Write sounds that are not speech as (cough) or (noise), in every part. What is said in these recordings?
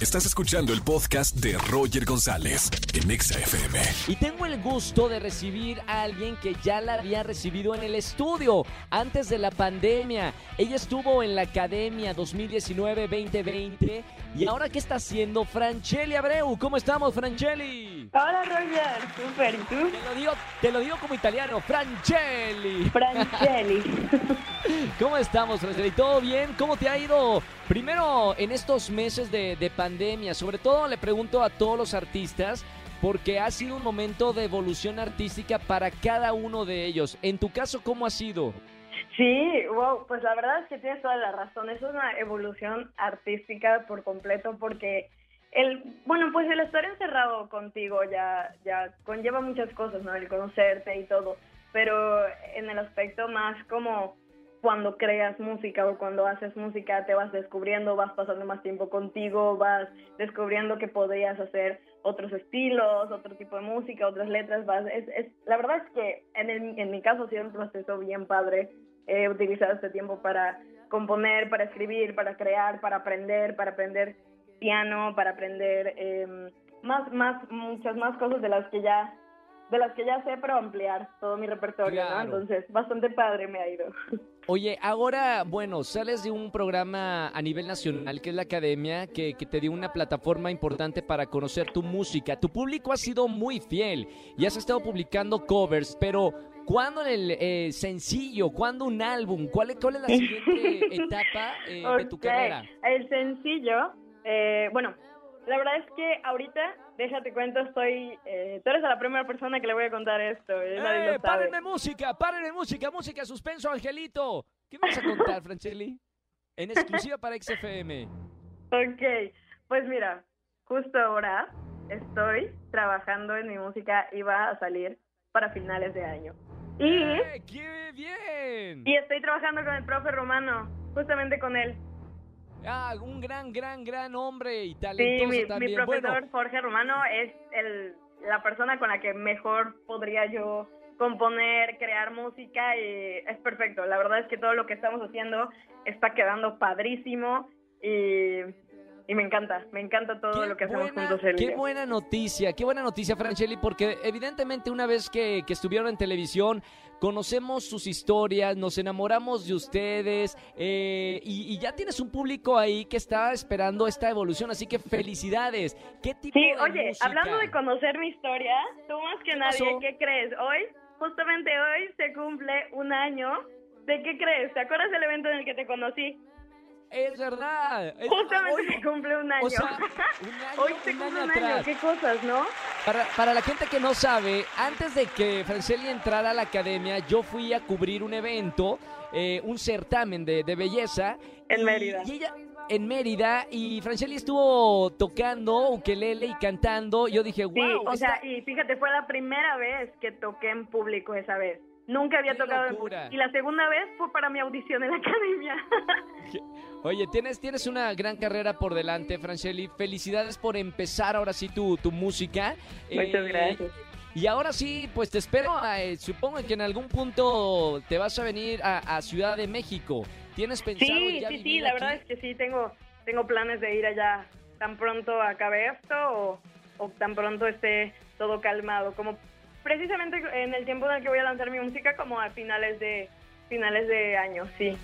Estás escuchando el podcast de Roger González en Exa FM. Y tengo el gusto de recibir a alguien que ya la había recibido en el estudio antes de la pandemia. Ella estuvo en la Academia 2019-2020 y ahora ¿qué está haciendo? Francheli Abreu. ¿Cómo estamos, Francheli? Hola, Roger. Súper. ¿Y tú? Te lo digo, te lo digo como italiano, Francheli. Francheli. (laughs) ¿Cómo estamos, Francheli? ¿Todo bien? ¿Cómo te ha ido? Primero, en estos meses de, de pandemia, sobre todo le pregunto a todos los artistas, porque ha sido un momento de evolución artística para cada uno de ellos. En tu caso, ¿cómo ha sido? Sí, wow, pues la verdad es que tienes toda la razón. Es una evolución artística por completo porque el, bueno, pues el estar encerrado contigo ya, ya conlleva muchas cosas, ¿no? El conocerte y todo, pero en el aspecto más como cuando creas música o cuando haces música te vas descubriendo, vas pasando más tiempo contigo, vas descubriendo que podrías hacer otros estilos, otro tipo de música, otras letras, vas, es, es, la verdad es que en, el, en mi caso ha sido un proceso bien padre, he utilizado este tiempo para componer, para escribir, para crear, para aprender, para aprender piano, para aprender eh, más, más, muchas más cosas de las que ya de las que ya sé, pero ampliar todo mi repertorio, Claro. ¿no? Entonces, bastante padre me ha ido. (laughs) Oye, ahora, bueno, sales de un programa a nivel nacional que es la Academia, que, que te dio una plataforma importante para conocer tu música. Tu público ha sido muy fiel y has estado publicando covers, pero ¿cuándo el eh, sencillo? ¿Cuándo un álbum? ¿Cuál es, cuál es la siguiente (laughs) etapa eh, de tu carrera? El sencillo, eh, bueno, la verdad es que ahorita, déjate cuento, estoy, eh, tú eres la primera persona que le voy a contar esto, eh, nadie ¡Eh, lo sabe. párenme música! ¡Párenme música! ¡Música, suspenso, Angelito! ¿Qué me vas a contar, Franchelli? En exclusiva para XFM. Ok, pues mira, justo ahora estoy trabajando en mi música y va a salir para finales de año. Y, ¡Eh, ¡Qué bien! y estoy trabajando con el profe Romano, justamente con él. Ah, un gran, gran, gran hombre y Sí, talentoso mi, mi también. profesor Bueno, Jorge Romano es el, la persona con la que mejor podría yo componer, crear música y es perfecto. La verdad es que todo lo que estamos haciendo está quedando padrísimo y, y me encanta, me encanta todo qué lo que hacemos buena, juntos. qué buena noticia, qué buena noticia, Franchelli, porque evidentemente una vez que, que estuvieron en televisión, conocemos sus historias, nos enamoramos de ustedes eh, y, y ya tienes un público ahí que está esperando esta evolución, así que felicidades. ¿Qué tipo Sí, de oye, música? hablando de conocer mi historia, tú más que ¿Qué nadie, pasó? ¿qué crees? Hoy, justamente hoy, se cumple un año. ¿De qué crees? ¿Te acuerdas del evento en el que te conocí? Es verdad. es- Justamente hoy- se cumple un año. o sea, (laughs) un año, Hoy se cumple un año. atrás. Qué cosas, ¿no? Para, para la gente que no sabe, antes de que Franceli entrara a la academia, yo fui a cubrir un evento, eh, un certamen de, de belleza. En y- Mérida. Y ella, en Mérida, y Franceli estuvo tocando ukelele y cantando. Yo dije, wow, Sí, o sea, esta- y fíjate, fue la primera vez que toqué en público esa vez. Nunca había ¡Qué tocado en locura! público. Y la segunda vez fue para mi audición en la academia. (laughs) Oye, tienes, tienes una gran carrera por delante, Franceli. Felicidades por empezar ahora sí tu, tu música. Muchas Eh, gracias. Y ahora sí, pues te espero. eh, supongo que en algún punto te vas a venir a, a Ciudad de México. ¿Tienes pensado Sí, ya sí, sí, la aquí? verdad es que sí, tengo, tengo planes de ir allá tan pronto acabe esto o, o tan pronto esté todo calmado, como precisamente en el tiempo en el que voy a lanzar mi música, como a finales de finales de año, sí.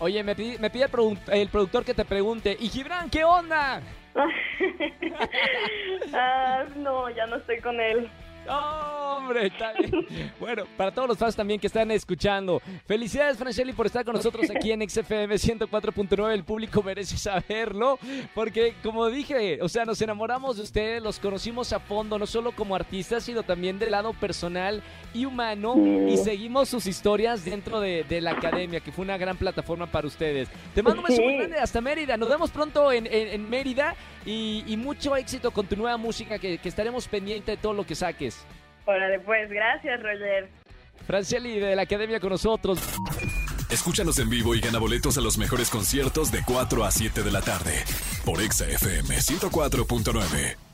Oye, me pide, me pide el, produ- el productor que te pregunte, ¿y Gibran qué onda? (laughs) ah, no, ya no estoy con él. (laughs) ¡Oh, hombre, está bien. (laughs) Bueno, para todos los fans también que están escuchando, felicidades, Franchelli, por estar con nosotros aquí en XFM 104.9. El público merece saberlo, porque como dije, o sea, nos enamoramos de ustedes, los conocimos a fondo, no solo como artistas, sino también del lado personal y humano, y seguimos sus historias dentro de, de la academia, que fue una gran plataforma para ustedes. Te mando un beso muy grande hasta Mérida. Nos vemos pronto en, en- en Mérida y, y mucho éxito con tu nueva música, que, que estaremos pendientes de todo lo que saques. Órale, pues, gracias, Roger. Francieli de la Academia con nosotros. Escúchanos en vivo y gana boletos a los mejores conciertos de 4 a 7 de la tarde por Exa FM 104.9.